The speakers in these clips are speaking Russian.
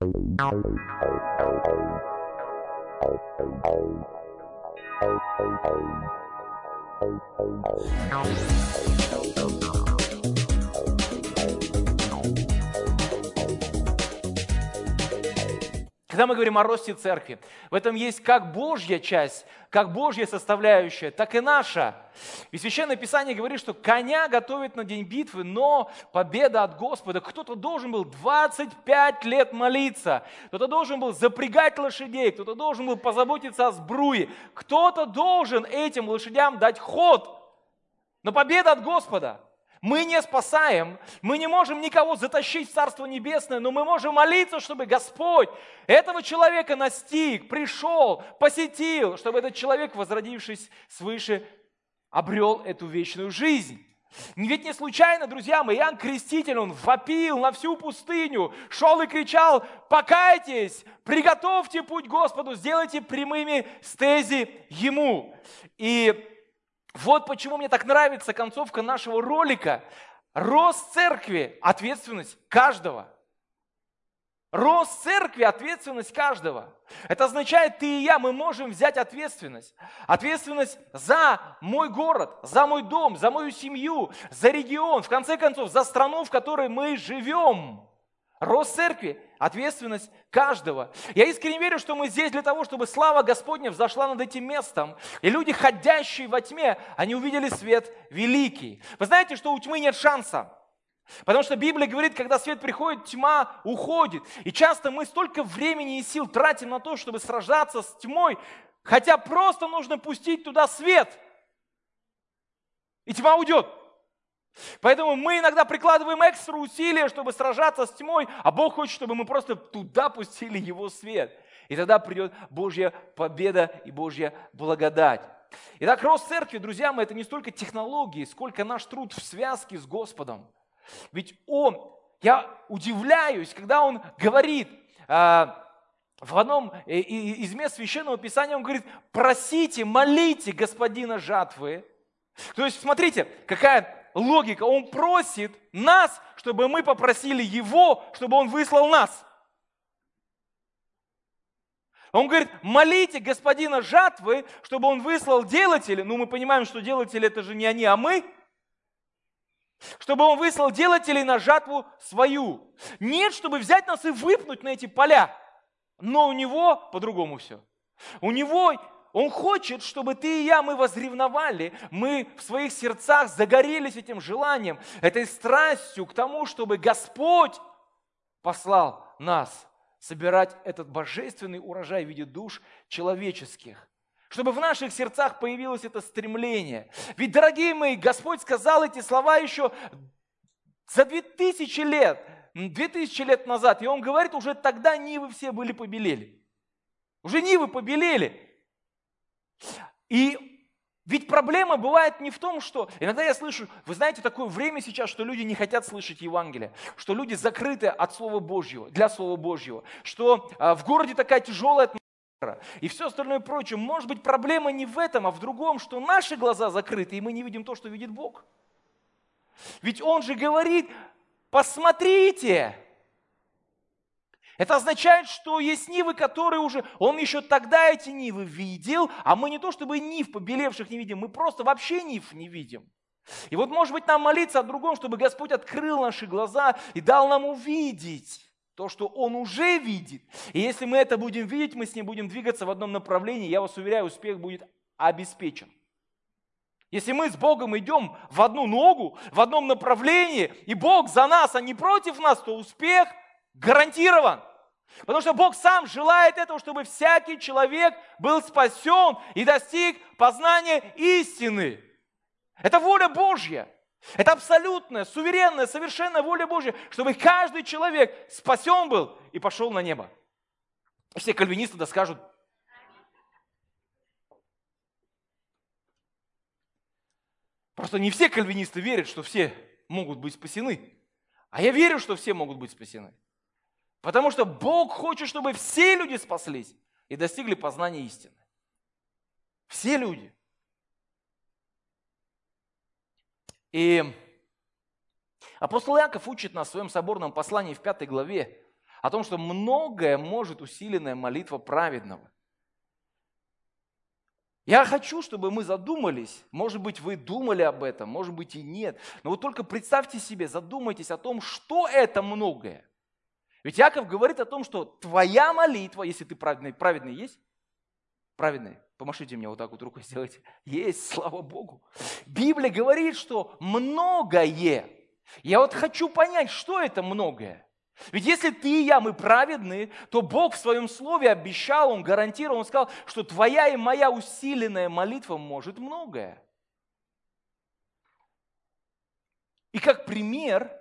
Thank you. Когда мы говорим о росте церкви, в этом есть как Божья часть, как Божья составляющая, так и наша. И Священное Писание говорит, что коня готовят на день битвы, но победа от Господа. Кто-то должен был 25 лет молиться, кто-то должен был запрягать лошадей, кто-то должен был позаботиться о сбруе, кто-то должен этим лошадям дать ход. Но победа от Господа – мы не спасаем, мы не можем никого затащить в Царство Небесное, но мы можем молиться, чтобы Господь этого человека настиг, пришел, посетил, чтобы этот человек, возродившись свыше, обрел эту вечную жизнь. Ведь не случайно, друзья мои, Иоанн Креститель, он вопил на всю пустыню, шел и кричал, покайтесь, приготовьте путь Господу, сделайте прямыми стези Ему. И вот почему мне так нравится концовка нашего ролика. Рост церкви – ответственность каждого. Рост церкви – ответственность каждого. Это означает, ты и я, мы можем взять ответственность. Ответственность за мой город, за мой дом, за мою семью, за регион, в конце концов, за страну, в которой мы живем. Рост церкви – ответственность каждого. Я искренне верю, что мы здесь для того, чтобы слава Господня взошла над этим местом. И люди, ходящие во тьме, они увидели свет великий. Вы знаете, что у тьмы нет шанса. Потому что Библия говорит, когда свет приходит, тьма уходит. И часто мы столько времени и сил тратим на то, чтобы сражаться с тьмой, хотя просто нужно пустить туда свет. И тьма уйдет. Поэтому мы иногда прикладываем экстра усилия, чтобы сражаться с тьмой, а Бог хочет, чтобы мы просто туда пустили Его свет. И тогда придет Божья победа и Божья благодать. Итак, рост церкви, друзья мои, это не столько технологии, сколько наш труд в связке с Господом. Ведь Он, я удивляюсь, когда Он говорит, а, в одном э, из мест Священного Писания он говорит, просите, молите Господина жатвы. То есть, смотрите, какая логика. Он просит нас, чтобы мы попросили Его, чтобы Он выслал нас. Он говорит, молите господина жатвы, чтобы он выслал делателя. Ну, мы понимаем, что делатели это же не они, а мы. Чтобы он выслал делателей на жатву свою. Нет, чтобы взять нас и выпнуть на эти поля. Но у него по-другому все. У него он хочет, чтобы ты и я, мы возревновали, мы в своих сердцах загорелись этим желанием, этой страстью к тому, чтобы Господь послал нас собирать этот божественный урожай в виде душ человеческих. Чтобы в наших сердцах появилось это стремление. Ведь, дорогие мои, Господь сказал эти слова еще за две тысячи лет, две тысячи лет назад. И Он говорит, уже тогда нивы все были побелели. Уже нивы побелели. И ведь проблема бывает не в том, что... Иногда я слышу, вы знаете, такое время сейчас, что люди не хотят слышать Евангелие, что люди закрыты от Слова Божьего, для Слова Божьего, что а, в городе такая тяжелая атмосфера и все остальное прочее. Может быть, проблема не в этом, а в другом, что наши глаза закрыты, и мы не видим то, что видит Бог. Ведь Он же говорит, посмотрите, это означает, что есть нивы, которые уже... Он еще тогда эти нивы видел, а мы не то чтобы нив побелевших не видим, мы просто вообще нив не видим. И вот, может быть, нам молиться о другом, чтобы Господь открыл наши глаза и дал нам увидеть то, что Он уже видит. И если мы это будем видеть, мы с Ним будем двигаться в одном направлении, я вас уверяю, успех будет обеспечен. Если мы с Богом идем в одну ногу, в одном направлении, и Бог за нас, а не против нас, то успех гарантирован. Потому что Бог сам желает этого, чтобы всякий человек был спасен и достиг познания истины. Это воля Божья. Это абсолютная, суверенная, совершенная воля Божья, чтобы каждый человек спасен был и пошел на небо. Все кальвинисты да скажут, Просто не все кальвинисты верят, что все могут быть спасены. А я верю, что все могут быть спасены. Потому что Бог хочет, чтобы все люди спаслись и достигли познания истины. Все люди. И апостол Иаков учит нас в своем соборном послании в пятой главе о том, что многое может усиленная молитва праведного. Я хочу, чтобы мы задумались, может быть, вы думали об этом, может быть и нет, но вот только представьте себе, задумайтесь о том, что это многое. Ведь Яков говорит о том, что твоя молитва, если ты праведный, праведный есть? Праведный, помашите мне вот так вот рукой сделайте. Есть, слава Богу. Библия говорит, что многое. Я вот хочу понять, что это многое. Ведь если ты и я, мы праведные, то Бог в своем слове обещал, Он гарантировал, Он сказал, что твоя и моя усиленная молитва может многое. И как пример,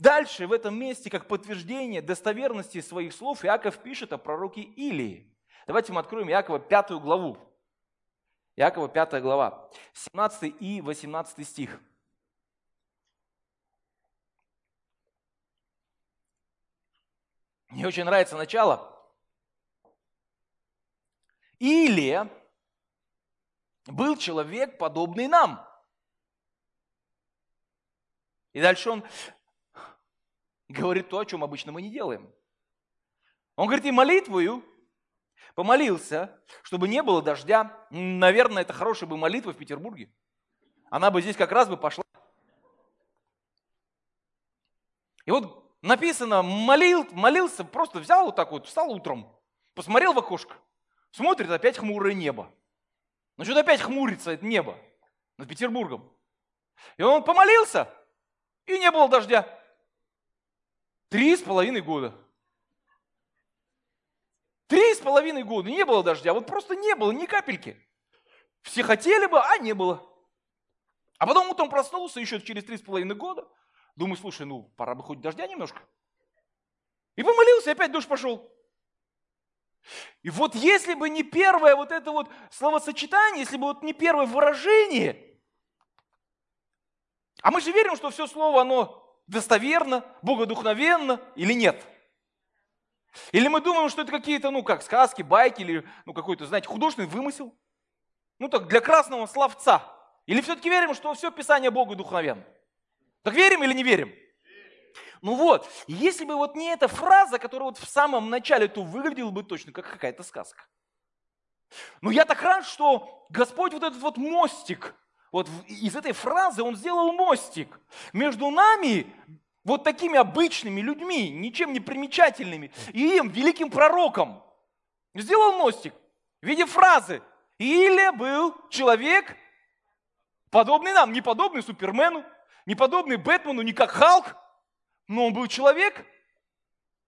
дальше в этом месте, как подтверждение достоверности своих слов, Иаков пишет о пророке Илии. Давайте мы откроем Иакова пятую главу. Иакова пятая глава, 17 и 18 стих. Мне очень нравится начало. Или был человек, подобный нам. И дальше он говорит то, о чем обычно мы не делаем. Он говорит, и молитвою помолился, чтобы не было дождя. Наверное, это хорошая бы молитва в Петербурге. Она бы здесь как раз бы пошла. И вот написано, молил, молился, просто взял вот так вот, встал утром, посмотрел в окошко, смотрит опять хмурое небо. Ну что-то опять хмурится это небо над Петербургом. И он помолился, и не было дождя. Три с половиной года. Три с половиной года не было дождя, вот просто не было ни капельки. Все хотели бы, а не было. А потом утром проснулся еще через три с половиной года – Думаю, слушай, ну, пора бы хоть дождя немножко. И помолился, и опять дождь пошел. И вот если бы не первое вот это вот словосочетание, если бы вот не первое выражение, а мы же верим, что все слово, оно достоверно, богодухновенно или нет? Или мы думаем, что это какие-то, ну, как сказки, байки, или, ну, какой-то, знаете, художественный вымысел? Ну, так, для красного словца. Или все-таки верим, что все Писание Богу духовенно? Так верим или не верим? Ну вот, если бы вот не эта фраза, которая вот в самом начале, то выглядела бы точно как какая-то сказка. Но я так рад, что Господь вот этот вот мостик, вот из этой фразы Он сделал мостик между нами, вот такими обычными людьми, ничем не примечательными, и им, великим пророком. Сделал мостик в виде фразы. Или был человек, подобный нам, не подобный Супермену, не подобный Бэтмену, не как Халк, но он был человек,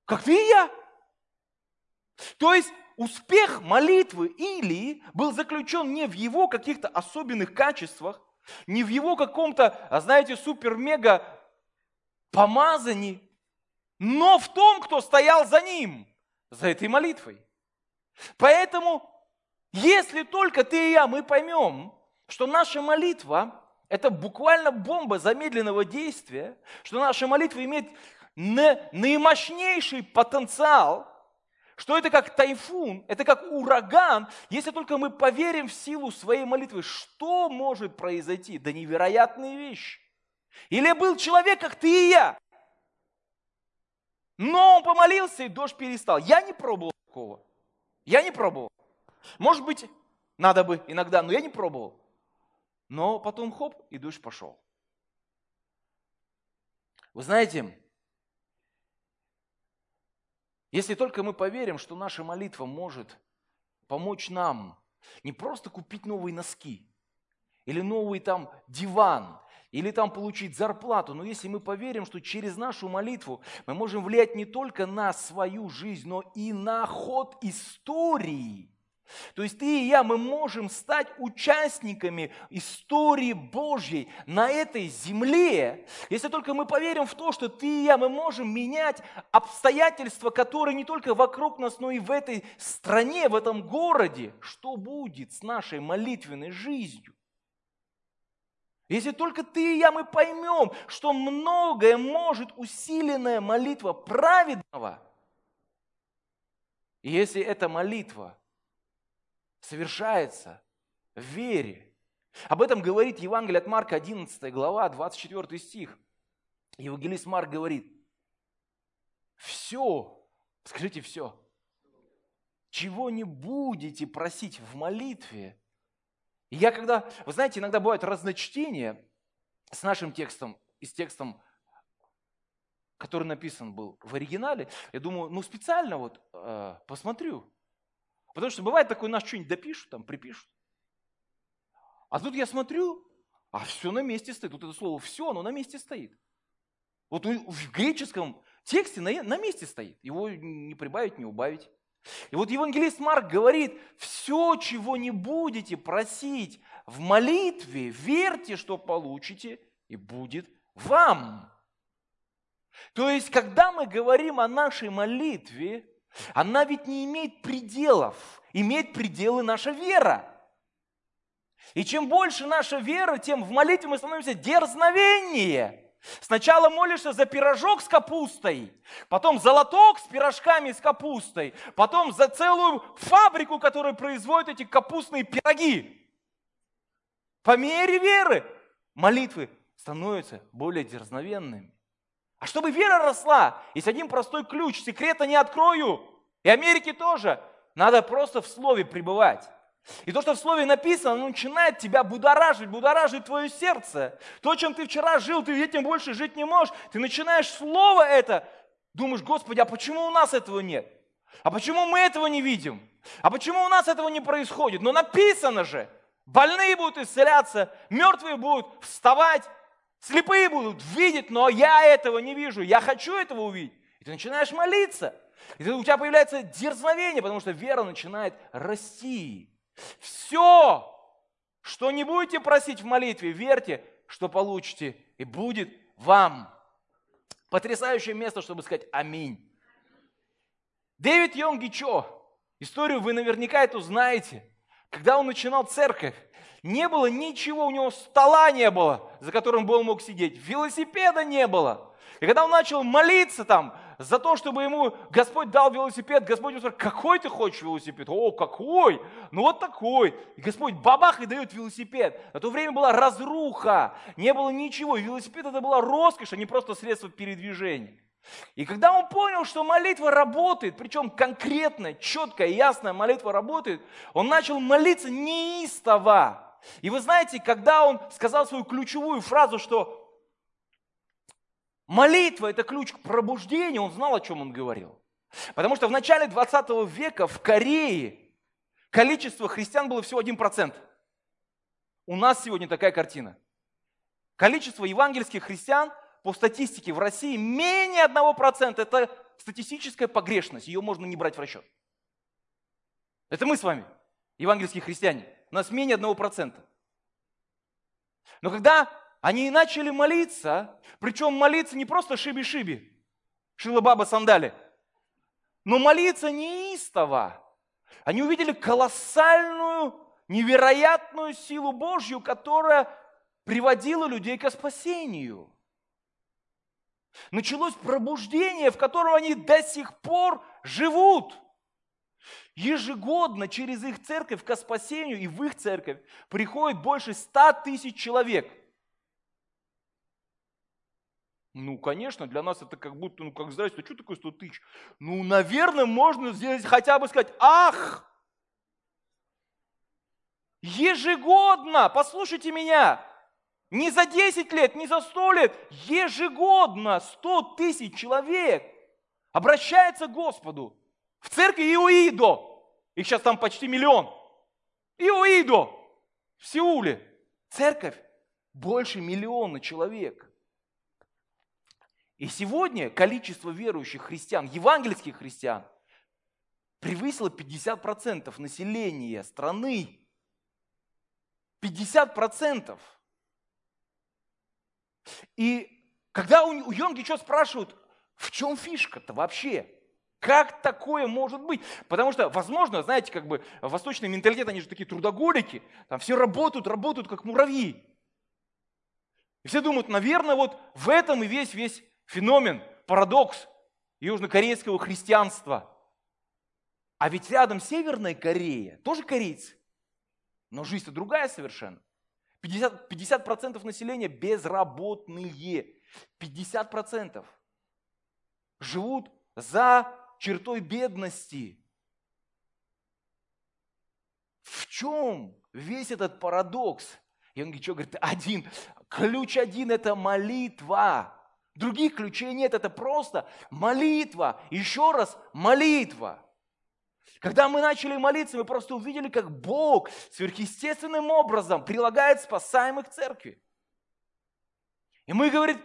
как ты и я. То есть успех молитвы Илии был заключен не в его каких-то особенных качествах, не в его каком-то, а знаете, супер-мега помазании, но в том, кто стоял за ним, за этой молитвой. Поэтому, если только ты и я, мы поймем, что наша молитва это буквально бомба замедленного действия, что наша молитва имеет наимощнейший потенциал, что это как тайфун, это как ураган. Если только мы поверим в силу своей молитвы, что может произойти? Да невероятные вещи. Или был человек, как ты и я, но он помолился, и дождь перестал. Я не пробовал такого. Я не пробовал. Может быть, надо бы иногда, но я не пробовал. Но потом хоп, и дождь пошел. Вы знаете, если только мы поверим, что наша молитва может помочь нам не просто купить новые носки, или новый там диван, или там получить зарплату, но если мы поверим, что через нашу молитву мы можем влиять не только на свою жизнь, но и на ход истории – то есть ты и я, мы можем стать участниками истории Божьей на этой земле, если только мы поверим в то, что ты и я, мы можем менять обстоятельства, которые не только вокруг нас, но и в этой стране, в этом городе. Что будет с нашей молитвенной жизнью? Если только ты и я, мы поймем, что многое может усиленная молитва праведного, и если эта молитва – совершается в вере. Об этом говорит Евангелие от Марка, 11 глава, 24 стих. Евангелист Марк говорит, все, скажите все, чего не будете просить в молитве. И я когда, вы знаете, иногда бывает разночтение с нашим текстом и с текстом, который написан был в оригинале, я думаю, ну специально вот э, посмотрю. Потому что бывает такое, нас что-нибудь допишут, там припишут. А тут я смотрю, а все на месте стоит. Вот это слово «все», оно на месте стоит. Вот в греческом тексте на, на месте стоит. Его не прибавить, не убавить. И вот евангелист Марк говорит, все, чего не будете просить в молитве, верьте, что получите, и будет вам. То есть, когда мы говорим о нашей молитве, она ведь не имеет пределов, имеет пределы наша вера. И чем больше наша вера, тем в молитве мы становимся дерзновеннее. Сначала молишься за пирожок с капустой, потом за лоток с пирожками с капустой, потом за целую фабрику, которая производит эти капустные пироги. По мере веры молитвы становятся более дерзновенными. А чтобы вера росла, есть один простой ключ, секрета не открою. И Америке тоже. Надо просто в слове пребывать. И то, что в слове написано, оно начинает тебя будоражить, будоражить твое сердце. То, чем ты вчера жил, ты этим больше жить не можешь. Ты начинаешь слово это, думаешь, Господи, а почему у нас этого нет? А почему мы этого не видим? А почему у нас этого не происходит? Но написано же, больные будут исцеляться, мертвые будут вставать, слепые будут видеть, но я этого не вижу, я хочу этого увидеть. И ты начинаешь молиться. И у тебя появляется дерзновение, потому что вера начинает расти. Все, что не будете просить в молитве, верьте, что получите, и будет вам. Потрясающее место, чтобы сказать аминь. Дэвид Йонги Чо, историю вы наверняка эту знаете. Когда он начинал церковь, не было ничего, у него стола не было, за которым бы он мог сидеть, велосипеда не было. И когда он начал молиться там, за то, чтобы ему Господь дал велосипед, Господь ему сказал, какой ты хочешь велосипед? О, какой? Ну вот такой. И Господь бабах и дает велосипед. На то время была разруха, не было ничего. велосипед это была роскошь, а не просто средство передвижения. И когда он понял, что молитва работает, причем конкретная, четкая, ясная молитва работает, он начал молиться неистово. И вы знаете, когда он сказал свою ключевую фразу, что Молитва – это ключ к пробуждению, он знал, о чем он говорил. Потому что в начале 20 века в Корее количество христиан было всего 1%. У нас сегодня такая картина. Количество евангельских христиан по статистике в России менее 1%. Это статистическая погрешность, ее можно не брать в расчет. Это мы с вами, евангельские христиане. У нас менее 1%. Но когда они начали молиться, причем молиться не просто шиби-шиби, шила-баба сандали, но молиться неистово. Они увидели колоссальную, невероятную силу Божью, которая приводила людей к спасению. Началось пробуждение, в котором они до сих пор живут. Ежегодно через их церковь к спасению и в их церковь приходит больше ста тысяч человек – ну, конечно, для нас это как будто, ну, как здрасте, что такое 100 тысяч? Ну, наверное, можно здесь хотя бы сказать, ах, ежегодно, послушайте меня, не за 10 лет, не за 100 лет, ежегодно 100 тысяч человек обращается к Господу в церкви Иоидо. Их сейчас там почти миллион. Иоидо в Сеуле. Церковь больше миллиона человек – и сегодня количество верующих христиан, евангельских христиан, превысило 50% населения страны. 50%. И когда у Йонги что спрашивают, в чем фишка-то вообще? Как такое может быть? Потому что, возможно, знаете, как бы восточный менталитет, они же такие трудоголики, там все работают, работают как муравьи. И все думают, наверное, вот в этом и весь, весь феномен, парадокс южнокорейского христианства. А ведь рядом Северная Корея, тоже корейцы, но жизнь-то другая совершенно. 50%, 50 населения безработные. 50% живут за чертой бедности. В чем весь этот парадокс? И он говорит, что говорит, один, ключ один – это молитва. Других ключей нет, это просто молитва. Еще раз, молитва. Когда мы начали молиться, мы просто увидели, как Бог сверхъестественным образом прилагает спасаемых церкви. И мы, говорит,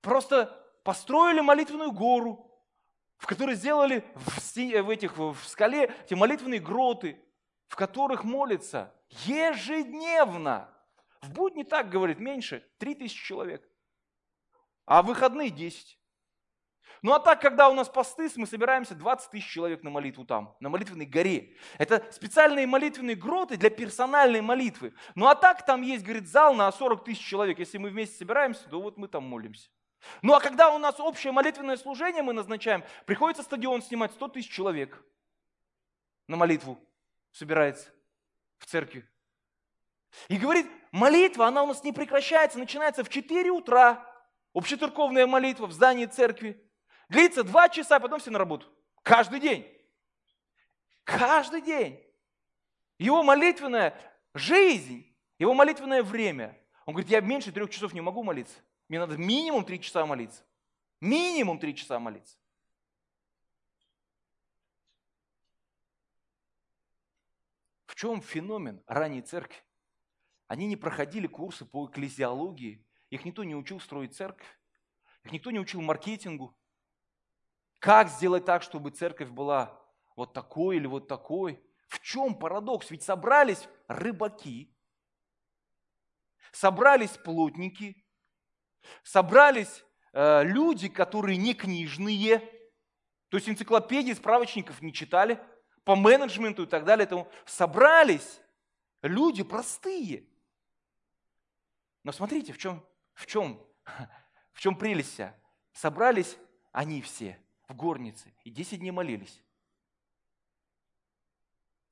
просто построили молитвенную гору, в которой сделали в, в, этих, в скале эти молитвенные гроты, в которых молятся ежедневно. В будни так, говорит, меньше, 3000 человек. А в выходные 10. Ну а так, когда у нас посты, мы собираемся 20 тысяч человек на молитву там, на молитвенной горе. Это специальные молитвенные гроты для персональной молитвы. Ну а так там есть, говорит, зал на 40 тысяч человек. Если мы вместе собираемся, то вот мы там молимся. Ну а когда у нас общее молитвенное служение мы назначаем, приходится стадион снимать 100 тысяч человек на молитву собирается в церкви. И говорит, молитва, она у нас не прекращается, начинается в 4 утра. Общецерковная молитва в здании церкви. Длится два часа, потом все на работу. Каждый день. Каждый день. Его молитвенная жизнь, его молитвенное время. Он говорит, я меньше трех часов не могу молиться. Мне надо минимум три часа молиться. Минимум три часа молиться. В чем феномен ранней церкви? Они не проходили курсы по экклезиологии. Их никто не учил строить церковь. Их никто не учил маркетингу. Как сделать так, чтобы церковь была вот такой или вот такой? В чем парадокс? Ведь собрались рыбаки, собрались плотники, собрались э, люди, которые не книжные, то есть энциклопедии, справочников не читали, по менеджменту и так далее. Этому собрались люди простые. Но смотрите, в чем, в чем, в чем прелесть вся. Собрались они все в горнице и 10 дней молились.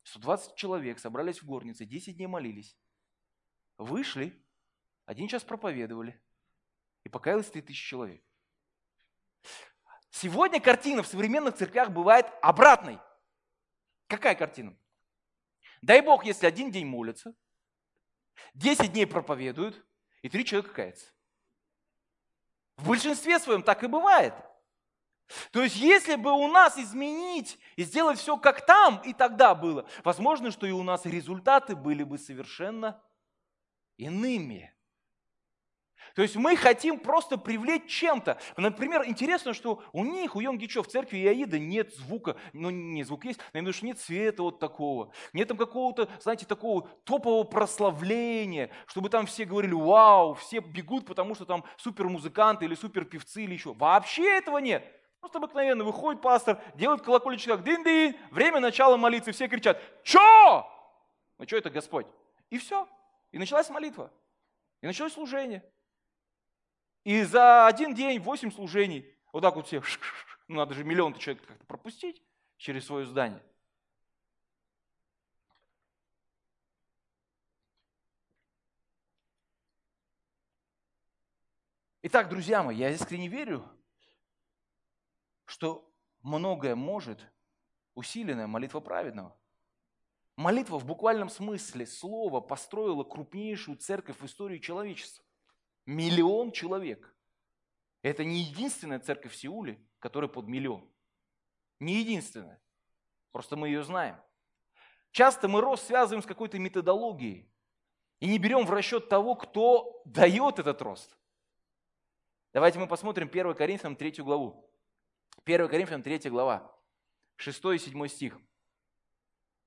120 человек собрались в горнице, 10 дней молились. Вышли, один час проповедовали, и покаялось 3000 человек. Сегодня картина в современных церквях бывает обратной. Какая картина? Дай Бог, если один день молятся, 10 дней проповедуют, и три человека каются. В большинстве своем так и бывает – то есть, если бы у нас изменить и сделать все как там и тогда было, возможно, что и у нас результаты были бы совершенно иными. То есть мы хотим просто привлечь чем-то. Например, интересно, что у них, у Йонгичо в церкви Иаида нет звука, ну не звук есть, но именно, что нет света вот такого. Нет там какого-то, знаете, такого топового прославления, чтобы там все говорили, вау, все бегут, потому что там супер музыканты или супер певцы или еще. Вообще этого нет. Просто обыкновенно выходит пастор, делает колокольчик так, дин-дин, время начала молиться, все кричат, чё? Ну что это Господь? И все. И началась молитва. И началось служение. И за один день восемь служений, вот так вот все, ну надо же миллион человек как-то пропустить через свое здание. Итак, друзья мои, я искренне верю, что многое может усиленная молитва праведного. Молитва в буквальном смысле слова построила крупнейшую церковь в истории человечества. Миллион человек. Это не единственная церковь в Сеуле, которая под миллион. Не единственная. Просто мы ее знаем. Часто мы рост связываем с какой-то методологией и не берем в расчет того, кто дает этот рост. Давайте мы посмотрим 1 Коринфянам 3 главу. 1 Коринфянам 3 глава, 6 и 7 стих.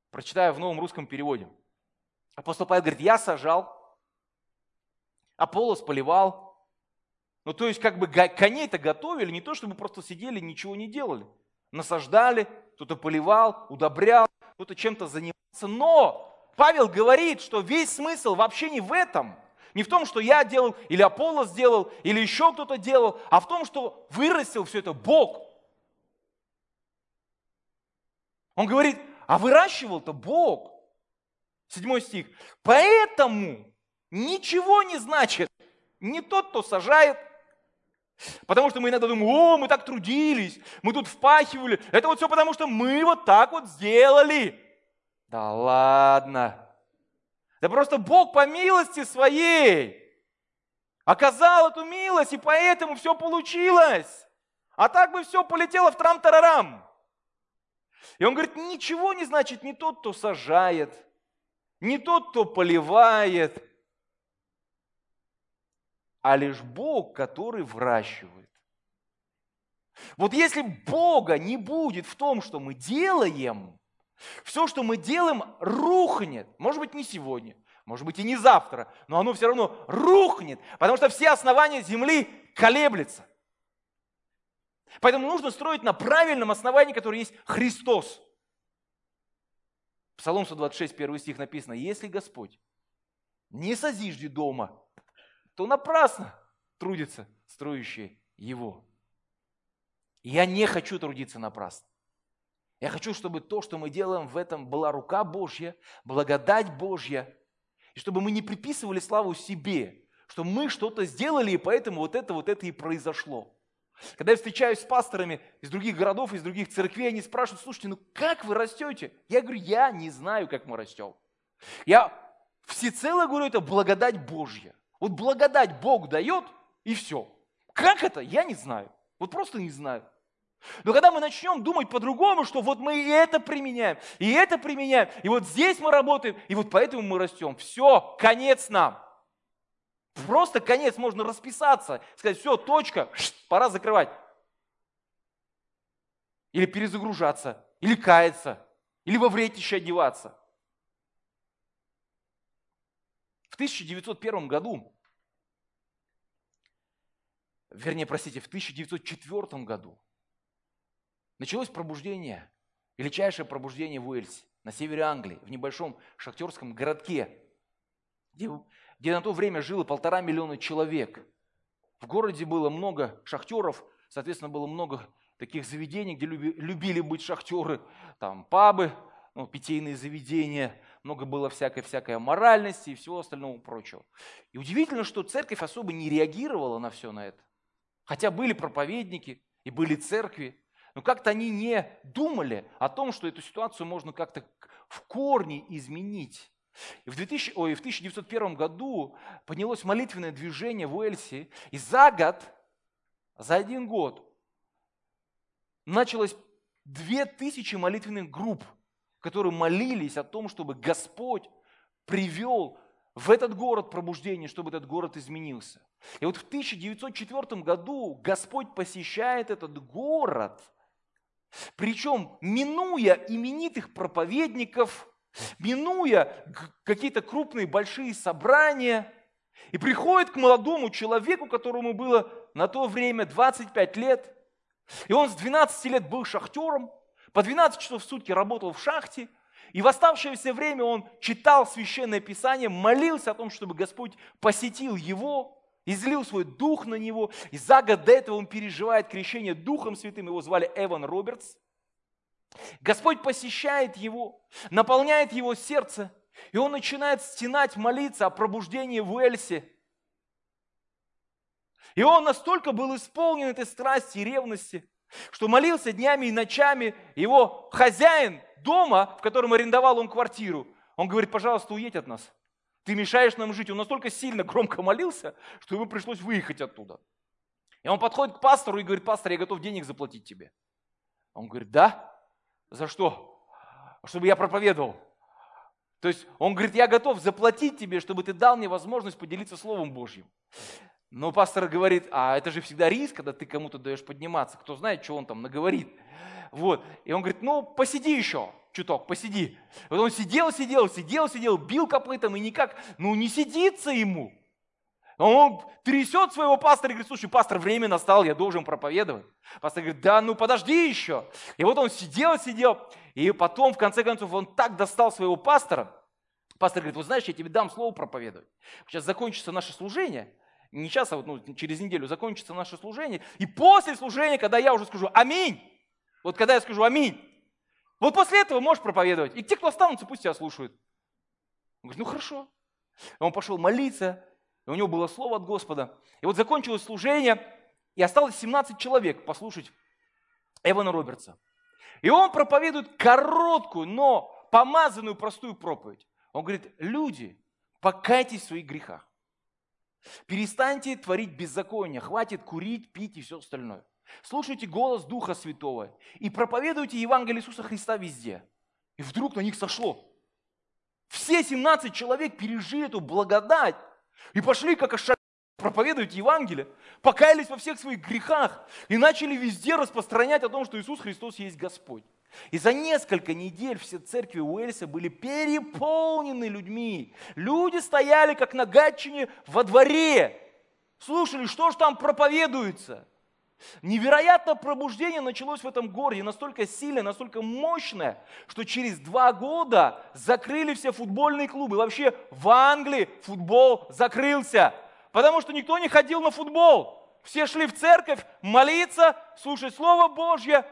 Прочитаю в новом русском переводе. Апостол Павел говорит, я сажал, Аполлос поливал. Ну, то есть, как бы они что-то готовили, не то, чтобы просто сидели, ничего не делали. Насаждали, кто-то поливал, удобрял, кто-то чем-то занимался. Но Павел говорит, что весь смысл вообще не в этом. Не в том, что я делал, или Аполлос сделал, или еще кто-то делал, а в том, что вырастил все это Бог. Он говорит, а выращивал-то Бог. Седьмой стих. Поэтому ничего не значит не тот, кто сажает, Потому что мы иногда думаем, о, мы так трудились, мы тут впахивали. Это вот все потому, что мы вот так вот сделали. Да ладно. Да просто Бог по милости своей оказал эту милость, и поэтому все получилось. А так бы все полетело в трам-тарарам. И он говорит, ничего не значит не тот, кто сажает, не тот, кто поливает, а лишь Бог, который выращивает. Вот если Бога не будет в том, что мы делаем, все, что мы делаем, рухнет. Может быть, не сегодня, может быть, и не завтра, но оно все равно рухнет, потому что все основания земли колеблются. Поэтому нужно строить на правильном основании, которое есть Христос. Псалом 126, 1 стих написано, если Господь не созиждет дома, то напрасно трудится строящие его. я не хочу трудиться напрасно. Я хочу, чтобы то, что мы делаем в этом, была рука Божья, благодать Божья, и чтобы мы не приписывали славу себе, что мы что-то сделали, и поэтому вот это, вот это и произошло. Когда я встречаюсь с пасторами из других городов, из других церквей, они спрашивают, слушайте, ну как вы растете? Я говорю, я не знаю, как мы растем. Я всецело говорю, это благодать Божья. Вот благодать Бог дает, и все. Как это? Я не знаю. Вот просто не знаю. Но когда мы начнем думать по-другому, что вот мы и это применяем, и это применяем, и вот здесь мы работаем, и вот поэтому мы растем, все, конец нам. Просто конец, можно расписаться, сказать, все, точка, пора закрывать. Или перезагружаться, или каяться, или во вретище одеваться. В 1901 году, вернее, простите, в 1904 году началось пробуждение, величайшее пробуждение в Уэльсе, на севере Англии, в небольшом шахтерском городке, где где на то время жило полтора миллиона человек. В городе было много шахтеров, соответственно, было много таких заведений, где любили быть шахтеры, там пабы, ну, питейные заведения, много было всякой-всякой моральности и всего остального прочего. И удивительно, что церковь особо не реагировала на все на это. Хотя были проповедники и были церкви, но как-то они не думали о том, что эту ситуацию можно как-то в корне изменить. И в, 2000, ой, в 1901 году поднялось молитвенное движение в Уэльсе, и за год, за один год, началось две тысячи молитвенных групп, которые молились о том, чтобы Господь привел в этот город пробуждение, чтобы этот город изменился. И вот в 1904 году Господь посещает этот город, причем минуя именитых проповедников, минуя какие-то крупные большие собрания, и приходит к молодому человеку, которому было на то время 25 лет, и он с 12 лет был шахтером, по 12 часов в сутки работал в шахте, и в оставшееся время он читал Священное Писание, молился о том, чтобы Господь посетил его, излил свой дух на него. И за год до этого он переживает крещение Духом Святым. Его звали Эван Робертс. Господь посещает его, наполняет его сердце, и он начинает стенать, молиться о пробуждении в Уэльсе. И он настолько был исполнен этой страсти и ревности, что молился днями и ночами. Его хозяин дома, в котором арендовал он квартиру, он говорит, пожалуйста, уедь от нас. Ты мешаешь нам жить. Он настолько сильно громко молился, что ему пришлось выехать оттуда. И он подходит к пастору и говорит, пастор, я готов денег заплатить тебе. Он говорит, да, за что? Чтобы я проповедовал. То есть он говорит, я готов заплатить тебе, чтобы ты дал мне возможность поделиться Словом Божьим. Но пастор говорит, а это же всегда риск, когда ты кому-то даешь подниматься. Кто знает, что он там наговорит. Вот. И он говорит, ну посиди еще чуток, посиди. Вот он сидел, сидел, сидел, сидел, бил копытом и никак, ну не сидится ему. Он трясет своего пастора и говорит, слушай, пастор, время настало, я должен проповедовать. Пастор говорит, да ну подожди еще. И вот он сидел, сидел, и потом, в конце концов, он так достал своего пастора. Пастор говорит, вот знаешь, я тебе дам слово проповедовать. Сейчас закончится наше служение, не сейчас, а вот, ну, через неделю закончится наше служение. И после служения, когда я уже скажу «Аминь», вот когда я скажу «Аминь», вот после этого можешь проповедовать. И те, кто останутся, пусть тебя слушают. Он говорит, ну хорошо. И он пошел молиться, и у него было слово от Господа. И вот закончилось служение, И осталось 17 человек послушать Эвана Робертса. И он проповедует короткую, но помазанную простую проповедь. Он говорит, люди, покайтесь в своих грехах. Перестаньте творить беззаконие, хватит курить, пить и все остальное. Слушайте голос Духа Святого и проповедуйте Евангелие Иисуса Христа везде. И вдруг на них сошло. Все 17 человек пережили эту благодать и пошли как ошибки проповедовать Евангелие, покаялись во всех своих грехах и начали везде распространять о том, что Иисус Христос есть Господь. И за несколько недель все церкви Уэльса были переполнены людьми. Люди стояли, как на гатчине, во дворе. Слушали, что же там проповедуется. Невероятное пробуждение началось в этом городе, настолько сильное, настолько мощное, что через два года закрыли все футбольные клубы. Вообще в Англии футбол закрылся, потому что никто не ходил на футбол. Все шли в церковь молиться, слушать Слово Божье,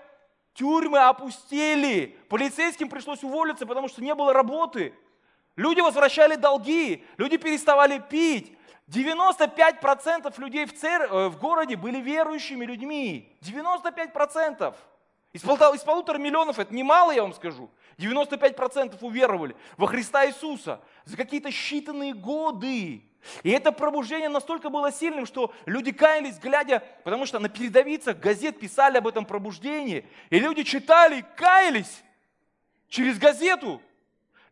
Тюрьмы опустели. Полицейским пришлось уволиться, потому что не было работы. Люди возвращали долги, люди переставали пить. 95% людей в, цер... Э, в городе были верующими людьми. 95%. Из, пол... из полутора миллионов, это немало, я вам скажу. 95% уверовали во Христа Иисуса за какие-то считанные годы. И это пробуждение настолько было сильным, что люди каялись, глядя, потому что на передовицах газет писали об этом пробуждении. И люди читали и каялись через газету.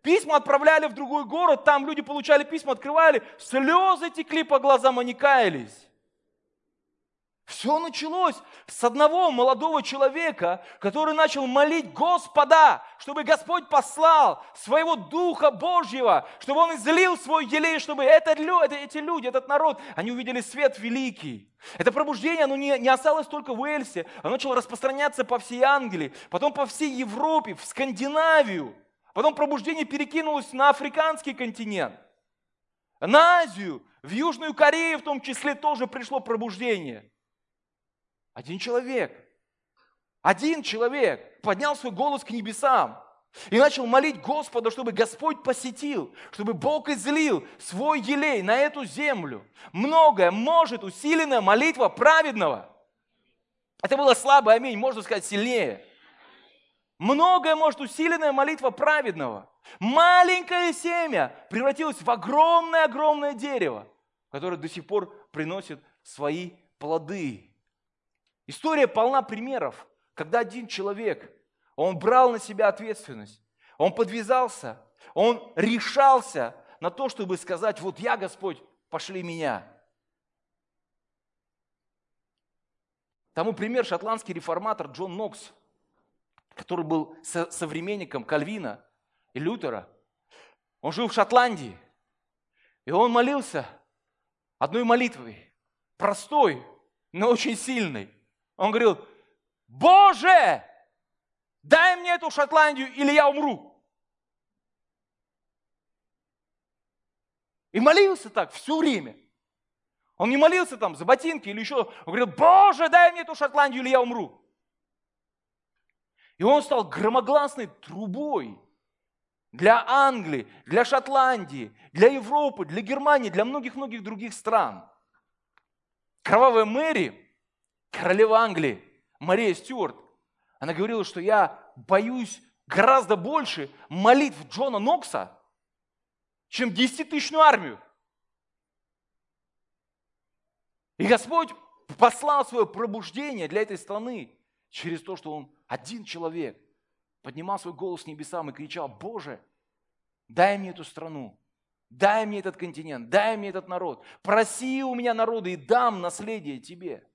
Письма отправляли в другой город, там люди получали письма, открывали, слезы текли по глазам, они каялись. Все началось с одного молодого человека, который начал молить Господа, чтобы Господь послал своего Духа Божьего, чтобы Он излил свой елей, чтобы это, эти люди, этот народ, они увидели свет великий. Это пробуждение, оно не, не осталось только в Уэльсе, оно начало распространяться по всей Англии, потом по всей Европе, в Скандинавию. Потом пробуждение перекинулось на африканский континент, на Азию, в Южную Корею в том числе тоже пришло пробуждение. Один человек, один человек поднял свой голос к небесам и начал молить Господа, чтобы Господь посетил, чтобы Бог излил свой елей на эту землю. Многое может усиленная молитва праведного. Это было слабое аминь, можно сказать сильнее. Многое может усиленная молитва праведного. Маленькое семя превратилось в огромное-огромное дерево, которое до сих пор приносит свои плоды. История полна примеров, когда один человек, он брал на себя ответственность, он подвязался, он решался на то, чтобы сказать, вот я, Господь, пошли меня. Тому пример шотландский реформатор Джон Нокс, который был современником Кальвина и Лютера. Он жил в Шотландии, и он молился одной молитвой, простой, но очень сильной. Он говорил, Боже, дай мне эту Шотландию, или я умру. И молился так все время. Он не молился там за ботинки или еще. Он говорил, Боже, дай мне эту Шотландию, или я умру. И он стал громогласной трубой для Англии, для Шотландии, для Европы, для Германии, для многих-многих других стран. Кровавая Мэри королева Англии, Мария Стюарт, она говорила, что я боюсь гораздо больше молитв Джона Нокса, чем 10-тысячную армию. И Господь послал свое пробуждение для этой страны через то, что Он один человек поднимал свой голос к небесам и кричал, Боже, дай мне эту страну, дай мне этот континент, дай мне этот народ, проси у меня народы и дам наследие Тебе.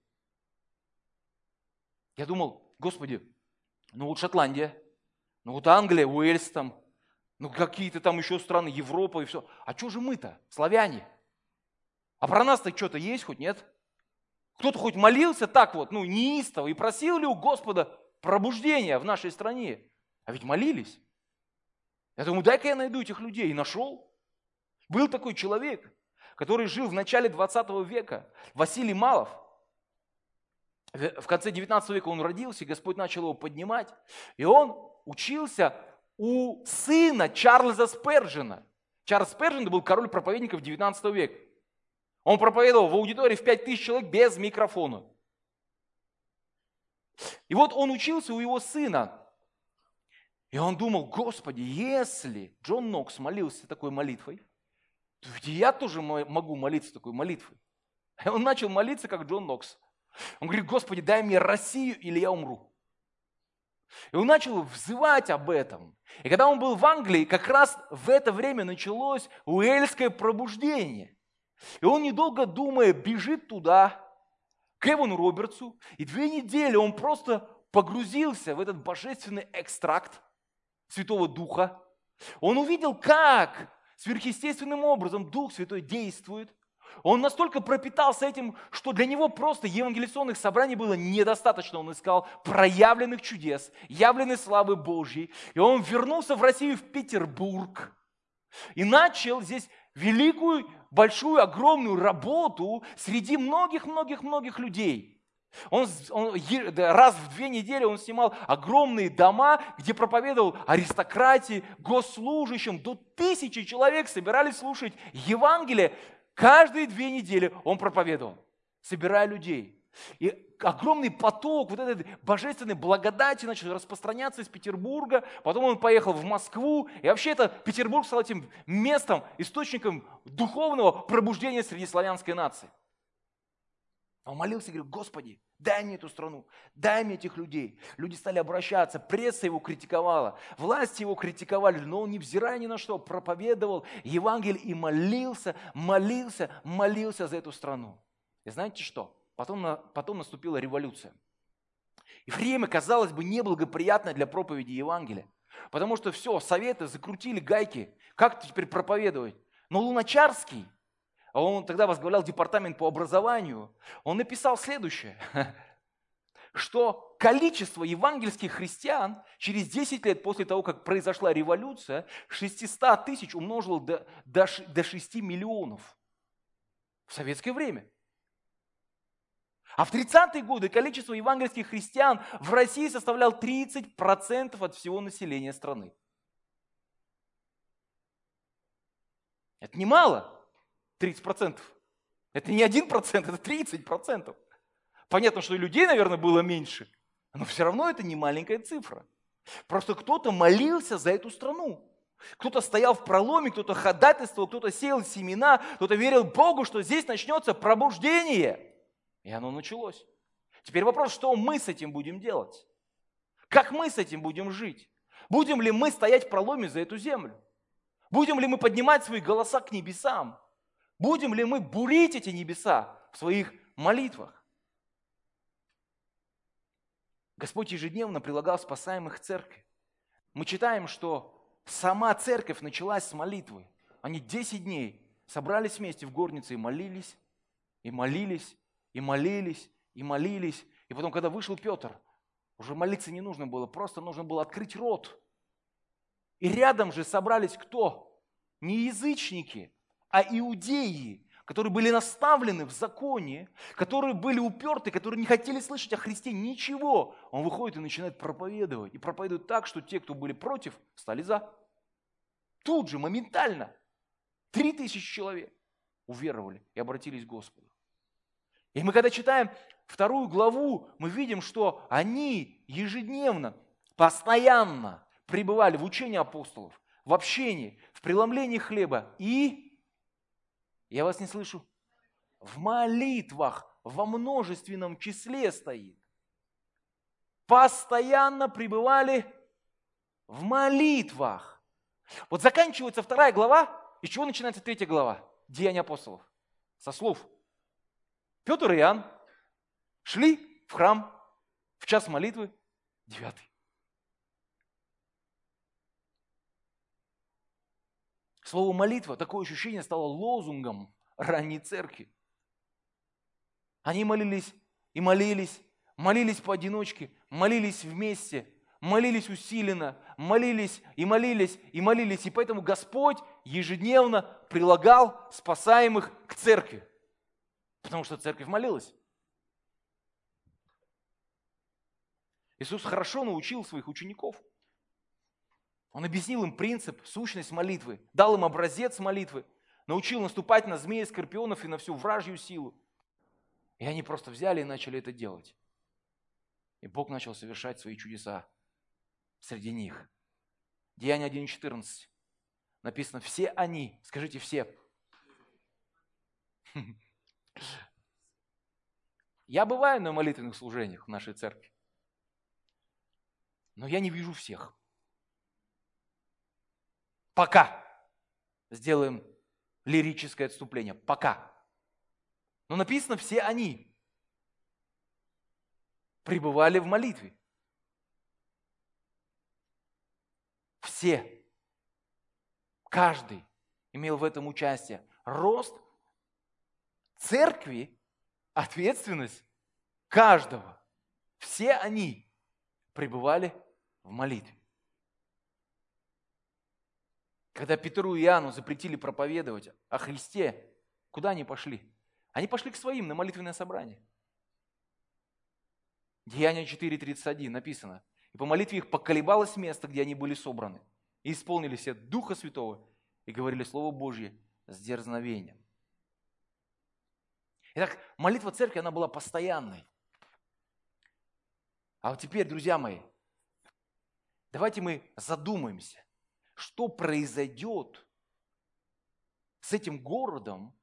Я думал, Господи, ну вот Шотландия, ну вот Англия, Уэльс там, ну какие-то там еще страны, Европа и все. А что же мы-то, славяне? А про нас-то что-то есть хоть, нет? Кто-то хоть молился так вот, ну неистово, и просил ли у Господа пробуждения в нашей стране? А ведь молились. Я думаю, дай-ка я найду этих людей. И нашел. Был такой человек, который жил в начале 20 века, Василий Малов – в конце 19 века он родился, и Господь начал его поднимать. И он учился у сына Чарльза Спержина. Чарльз Спержин был король проповедников 19 века. Он проповедовал в аудитории в 5000 человек без микрофона. И вот он учился у его сына. И он думал, Господи, если Джон Нокс молился такой молитвой, то ведь я тоже могу молиться такой молитвой. И он начал молиться, как Джон Нокс. Он говорит, Господи, дай мне Россию, или я умру. И он начал взывать об этом. И когда он был в Англии, как раз в это время началось уэльское пробуждение. И он, недолго думая, бежит туда, к Эвану Робертсу, и две недели он просто погрузился в этот божественный экстракт Святого Духа. Он увидел, как сверхъестественным образом Дух Святой действует. Он настолько пропитался этим, что для него просто евангелиционных собраний было недостаточно. Он искал проявленных чудес, явленной славы Божьей. И он вернулся в Россию, в Петербург. И начал здесь великую, большую, огромную работу среди многих-многих-многих людей – он, он раз в две недели он снимал огромные дома, где проповедовал аристократии, госслужащим. До тысячи человек собирались слушать Евангелие. Каждые две недели он проповедовал, собирая людей. И огромный поток вот этой божественной благодати начал распространяться из Петербурга. Потом он поехал в Москву. И вообще это Петербург стал этим местом, источником духовного пробуждения среди славянской нации. Он молился и говорил, Господи, дай мне эту страну, дай мне этих людей. Люди стали обращаться, пресса его критиковала, власти его критиковали, но он, невзирая ни на что, проповедовал Евангелие и молился, молился, молился за эту страну. И знаете что? Потом, потом наступила революция. И время, казалось бы, неблагоприятное для проповеди Евангелия. Потому что все, советы закрутили гайки. Как теперь проповедовать? Но Луначарский, а он тогда возглавлял департамент по образованию, он написал следующее, что количество евангельских христиан через 10 лет после того, как произошла революция, 600 тысяч умножило до, до, до 6 миллионов в советское время. А в 30-е годы количество евангельских христиан в России составлял 30% от всего населения страны. Это немало. 30%. Это не 1%, это 30%. Понятно, что и людей, наверное, было меньше, но все равно это не маленькая цифра. Просто кто-то молился за эту страну. Кто-то стоял в проломе, кто-то ходатайствовал, кто-то сеял семена, кто-то верил Богу, что здесь начнется пробуждение. И оно началось. Теперь вопрос, что мы с этим будем делать? Как мы с этим будем жить? Будем ли мы стоять в проломе за эту землю? Будем ли мы поднимать свои голоса к небесам? Будем ли мы бурить эти небеса в своих молитвах? Господь ежедневно прилагал спасаемых церкви. Мы читаем, что сама церковь началась с молитвы. Они 10 дней собрались вместе в горнице и молились, и молились, и молились, и молились. И потом, когда вышел Петр, уже молиться не нужно было, просто нужно было открыть рот. И рядом же собрались кто? Не язычники, а иудеи, которые были наставлены в законе, которые были уперты, которые не хотели слышать о Христе ничего. Он выходит и начинает проповедовать. И проповедует так, что те, кто были против, стали за. Тут же, моментально. Три тысячи человек уверовали и обратились к Господу. И мы когда читаем вторую главу, мы видим, что они ежедневно, постоянно пребывали в учении апостолов, в общении, в преломлении хлеба и я вас не слышу. В молитвах во множественном числе стоит. Постоянно пребывали в молитвах. Вот заканчивается вторая глава, из чего начинается третья глава? Деяния апостолов. Со слов. Петр и Иоанн шли в храм в час молитвы, девятый. Слово молитва, такое ощущение стало лозунгом ранней церкви. Они молились и молились, молились поодиночке, молились вместе, молились усиленно, молились и молились и молились. И поэтому Господь ежедневно прилагал спасаемых к церкви. Потому что церковь молилась. Иисус хорошо научил своих учеников – он объяснил им принцип, сущность молитвы, дал им образец молитвы, научил наступать на змеи, скорпионов и на всю вражью силу. И они просто взяли и начали это делать. И Бог начал совершать свои чудеса среди них. Деяние 1.14. Написано, все они, скажите все. Я бываю на молитвенных служениях в нашей церкви, но я не вижу всех. Пока. Сделаем лирическое отступление. Пока. Но написано, все они пребывали в молитве. Все. Каждый имел в этом участие. Рост церкви, ответственность каждого. Все они пребывали в молитве. Когда Петру и Иоанну запретили проповедовать о Христе, куда они пошли? Они пошли к своим на молитвенное собрание. Деяние 4.31 написано. И по молитве их поколебалось место, где они были собраны. И исполнили все Духа Святого и говорили Слово Божье с дерзновением. Итак, молитва церкви, она была постоянной. А вот теперь, друзья мои, давайте мы задумаемся, что произойдет с этим городом,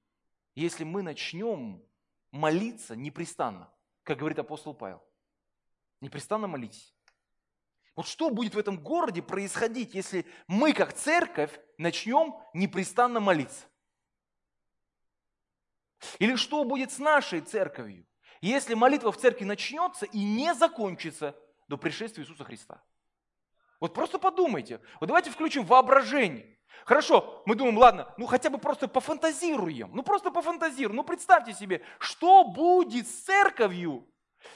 если мы начнем молиться непрестанно, как говорит апостол Павел. Непрестанно молитесь. Вот что будет в этом городе происходить, если мы, как церковь, начнем непрестанно молиться? Или что будет с нашей церковью, если молитва в церкви начнется и не закончится до пришествия Иисуса Христа? Вот просто подумайте. Вот давайте включим воображение. Хорошо, мы думаем, ладно, ну хотя бы просто пофантазируем. Ну просто пофантазируем. Ну представьте себе, что будет с церковью,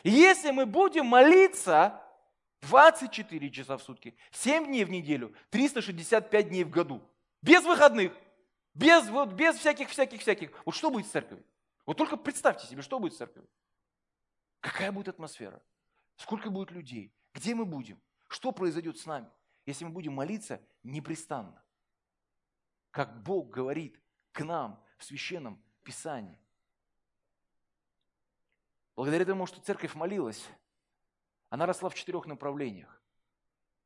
если мы будем молиться 24 часа в сутки, 7 дней в неделю, 365 дней в году, без выходных, без, вот, без всяких, всяких, всяких. Вот что будет с церковью? Вот только представьте себе, что будет с церковью. Какая будет атмосфера? Сколько будет людей? Где мы будем? Что произойдет с нами, если мы будем молиться непрестанно? Как Бог говорит к нам в Священном Писании. Благодаря тому, что церковь молилась, она росла в четырех направлениях.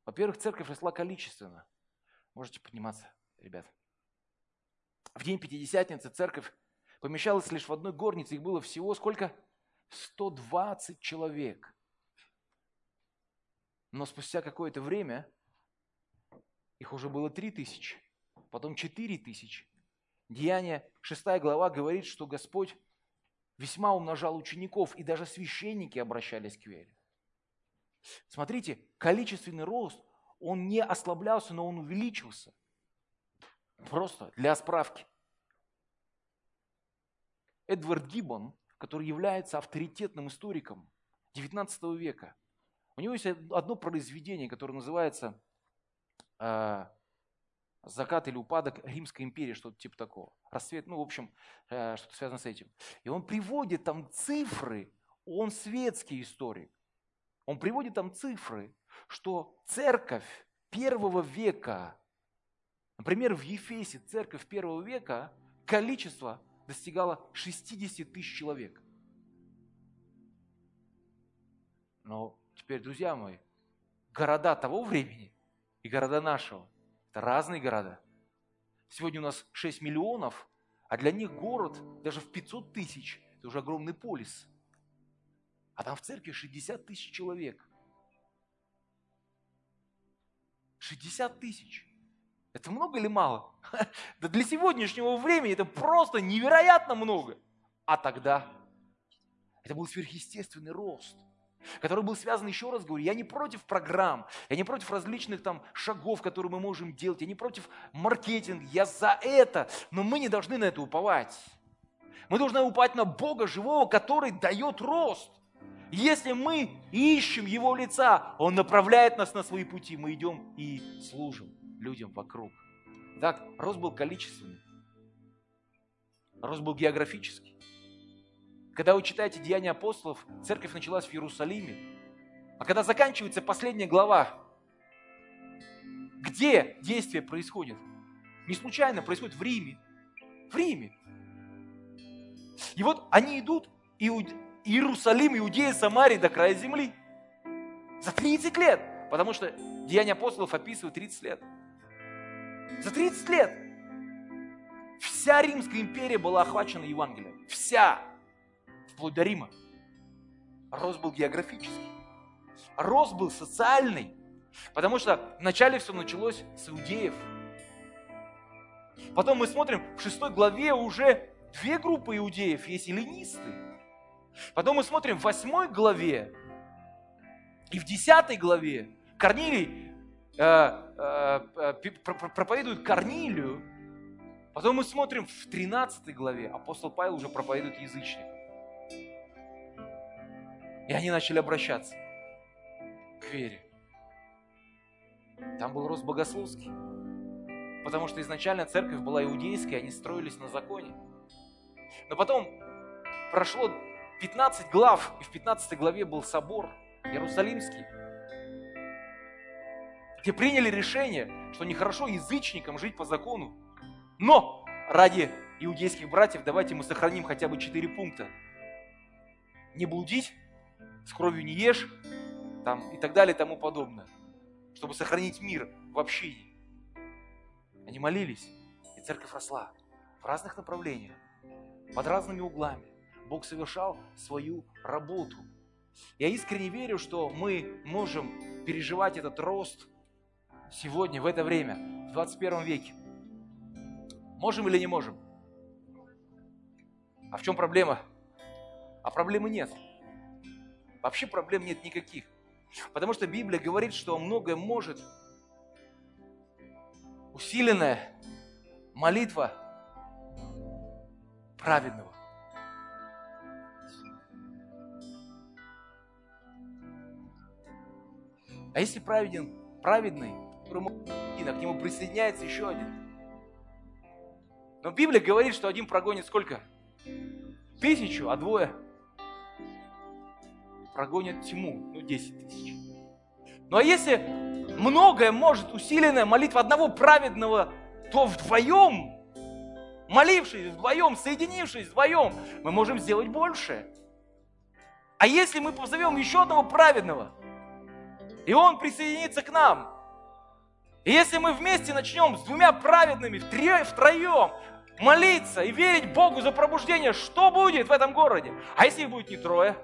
Во-первых, церковь росла количественно. Можете подниматься, ребят. В день Пятидесятницы церковь помещалась лишь в одной горнице. Их было всего сколько? 120 человек. Но спустя какое-то время их уже было три тысячи, потом четыре тысячи. Деяние 6 глава говорит, что Господь весьма умножал учеников, и даже священники обращались к вере. Смотрите, количественный рост, он не ослаблялся, но он увеличился. Просто для справки. Эдвард Гиббон, который является авторитетным историком XIX века, у него есть одно произведение, которое называется э, «Закат или упадок Римской империи», что-то типа такого. Рассвет, ну, в общем, э, что-то связано с этим. И он приводит там цифры, он светский историк. Он приводит там цифры, что церковь первого века, например, в Ефесе церковь первого века, количество достигало 60 тысяч человек. Но Теперь, друзья мои, города того времени и города нашего – это разные города. Сегодня у нас 6 миллионов, а для них город даже в 500 тысяч – это уже огромный полис. А там в церкви 60 тысяч человек. 60 тысяч. Это много или мало? Да для сегодняшнего времени это просто невероятно много. А тогда это был сверхъестественный рост – который был связан, еще раз говорю, я не против программ, я не против различных там шагов, которые мы можем делать, я не против маркетинга, я за это, но мы не должны на это уповать. Мы должны уповать на Бога живого, который дает рост. Если мы ищем Его лица, Он направляет нас на свои пути, мы идем и служим людям вокруг. Так, рост был количественный, рост был географический. Когда вы читаете Деяния апостолов, церковь началась в Иерусалиме. А когда заканчивается последняя глава, где действие происходит? Не случайно происходит в Риме. В Риме. И вот они идут, Иуд... Иерусалим, Иудея, Самария до края земли. За 30 лет. Потому что Деяния апостолов описывают 30 лет. За 30 лет вся Римская империя была охвачена Евангелием. Вся. Вплоть до Рима. Рост был географический. Рост был социальный. Потому что вначале все началось с иудеев. Потом мы смотрим, в шестой главе уже две группы иудеев, есть эллинисты. Потом мы смотрим в восьмой главе и в десятой главе Корнилий проповедует Корнилию. Потом мы смотрим в 13 главе, апостол Павел уже проповедует язычникам. И они начали обращаться к вере. Там был рост богословский. Потому что изначально церковь была иудейская, они строились на законе. Но потом прошло 15 глав, и в 15 главе был собор Иерусалимский, где приняли решение, что нехорошо язычникам жить по закону. Но ради иудейских братьев давайте мы сохраним хотя бы четыре пункта. Не блудить, с кровью не ешь, там, и так далее и тому подобное, чтобы сохранить мир в общине. Они молились, и церковь росла в разных направлениях, под разными углами. Бог совершал свою работу. Я искренне верю, что мы можем переживать этот рост сегодня, в это время, в 21 веке. Можем или не можем? А в чем проблема? А проблемы нет. Вообще проблем нет никаких. Потому что Библия говорит, что многое может усиленная молитва праведного. А если праведен, праведный, которому к нему присоединяется еще один. Но Библия говорит, что один прогонит сколько? Тысячу, а двое прогонят тьму, ну 10 тысяч. Ну а если многое может усиленная молитва одного праведного, то вдвоем, молившись вдвоем, соединившись вдвоем, мы можем сделать больше. А если мы позовем еще одного праведного, и он присоединится к нам, и если мы вместе начнем с двумя праведными, втроем, молиться и верить Богу за пробуждение, что будет в этом городе? А если их будет не трое?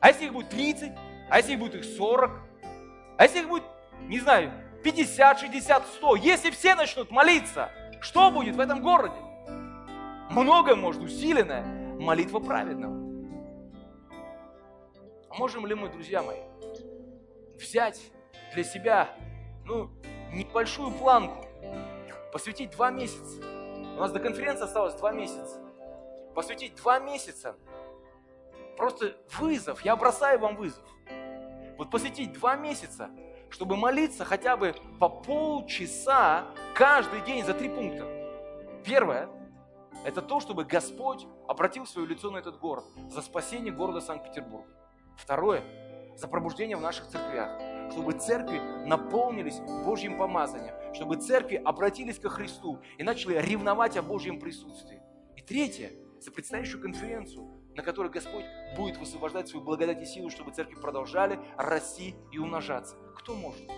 А если их будет 30? А если их будет их 40? А если их будет не знаю, 50, 60, 100, если все начнут молиться, что будет в этом городе? Многое может усиленная молитва праведного. А можем ли мы, друзья мои, взять для себя, ну, небольшую планку, посвятить два месяца, у нас до конференции осталось два месяца, посвятить два месяца, просто вызов, я бросаю вам вызов, вот посвятить два месяца чтобы молиться хотя бы по полчаса каждый день за три пункта. Первое – это то, чтобы Господь обратил свое лицо на этот город за спасение города Санкт-Петербург. Второе – за пробуждение в наших церквях, чтобы церкви наполнились Божьим помазанием, чтобы церкви обратились ко Христу и начали ревновать о Божьем присутствии. И третье – за предстоящую конференцию, на которой Господь будет высвобождать свою благодать и силу, чтобы церкви продолжали расти и умножаться. Кто может?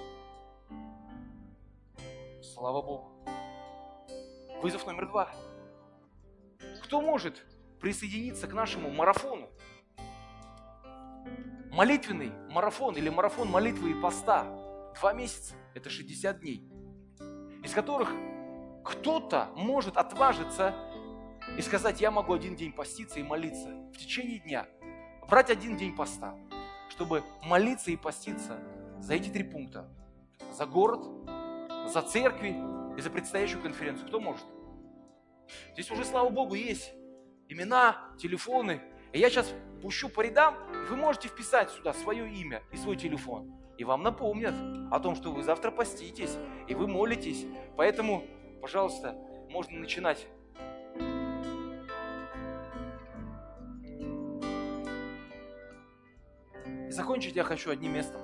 Слава Богу. Вызов номер два. Кто может присоединиться к нашему марафону? Молитвенный марафон или марафон молитвы и поста. Два месяца – это 60 дней, из которых кто-то может отважиться и сказать, я могу один день поститься и молиться в течение дня, брать один день поста, чтобы молиться и поститься за эти три пункта. За город, за церкви и за предстоящую конференцию. Кто может? Здесь уже, слава Богу, есть имена, телефоны. И я сейчас пущу по рядам, и вы можете вписать сюда свое имя и свой телефон. И вам напомнят о том, что вы завтра поститесь, и вы молитесь. Поэтому, пожалуйста, можно начинать И закончить я хочу одним местом.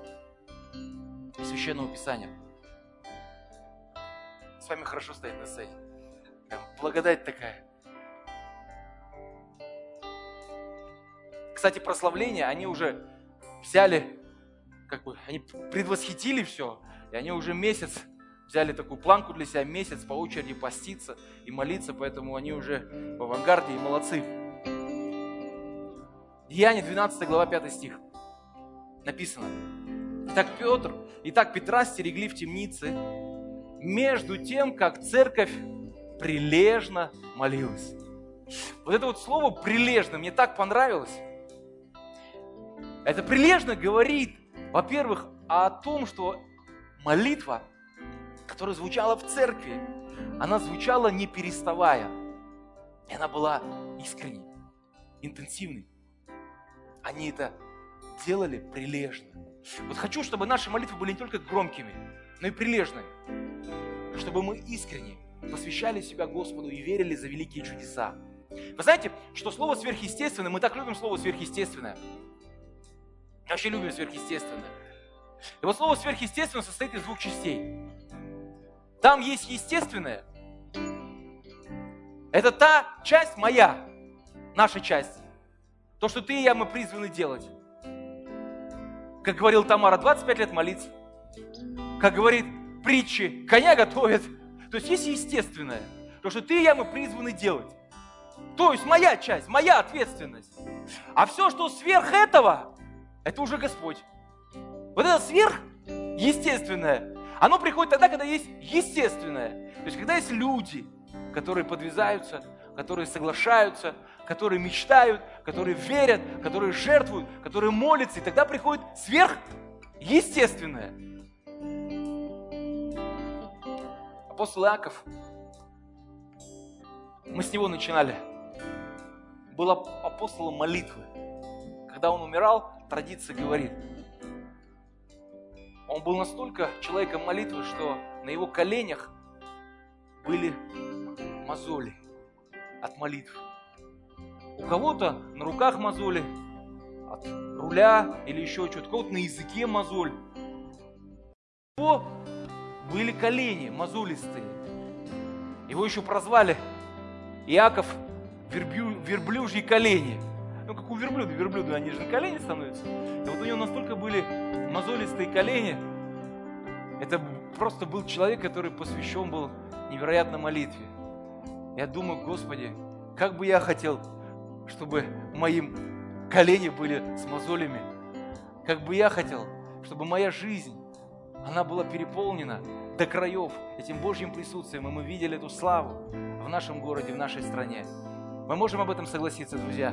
Священного Писания. С вами хорошо стоять на. Прям благодать такая. Кстати, прославление они уже взяли как бы, они предвосхитили все, и они уже месяц взяли такую планку для себя, месяц по очереди поститься и молиться, поэтому они уже в авангарде и молодцы. Деяние 12 глава 5 стих. Написано. Итак, Петр, итак, Петра стерегли в темнице, между тем, как церковь прилежно молилась. Вот это вот слово «прилежно» мне так понравилось. Это прилежно говорит, во-первых, о том, что молитва, которая звучала в церкви, она звучала не переставая. И она была искренней, интенсивной. Они это делали прилежно. Вот хочу, чтобы наши молитвы были не только громкими, но и прилежными. Чтобы мы искренне посвящали себя Господу и верили за великие чудеса. Вы знаете, что слово сверхъестественное, мы так любим слово сверхъестественное. Вообще любим сверхъестественное. И вот слово сверхъестественное состоит из двух частей. Там есть естественное. Это та часть моя, наша часть. То, что ты и я, мы призваны делать. Как говорил Тамара, 25 лет молиться. Как говорит притчи, коня готовят. То есть есть естественное. То, что ты и я, мы призваны делать. То есть моя часть, моя ответственность. А все, что сверх этого, это уже Господь. Вот это сверх естественное, оно приходит тогда, когда есть естественное. То есть когда есть люди, которые подвязаются, которые соглашаются, которые мечтают, которые верят, которые жертвуют, которые молятся, и тогда приходит сверхъестественное. Апостол Иаков, мы с него начинали, был апостолом молитвы. Когда он умирал, традиция говорит, он был настолько человеком молитвы, что на его коленях были мозоли от молитв. У кого-то на руках мозоли от руля или еще что-то, у кого-то на языке мозоль. У него были колени мозолистые. Его еще прозвали Иаков верблю, верблюжьи колени. Ну, как у верблюда, верблюда, они же на колени становятся. И вот у него настолько были мозолистые колени. Это просто был человек, который посвящен был невероятно молитве. Я думаю, Господи, как бы я хотел, чтобы моим колени были с мозолями. Как бы я хотел, чтобы моя жизнь, она была переполнена до краев этим Божьим присутствием, и мы видели эту славу в нашем городе, в нашей стране. Мы можем об этом согласиться, друзья.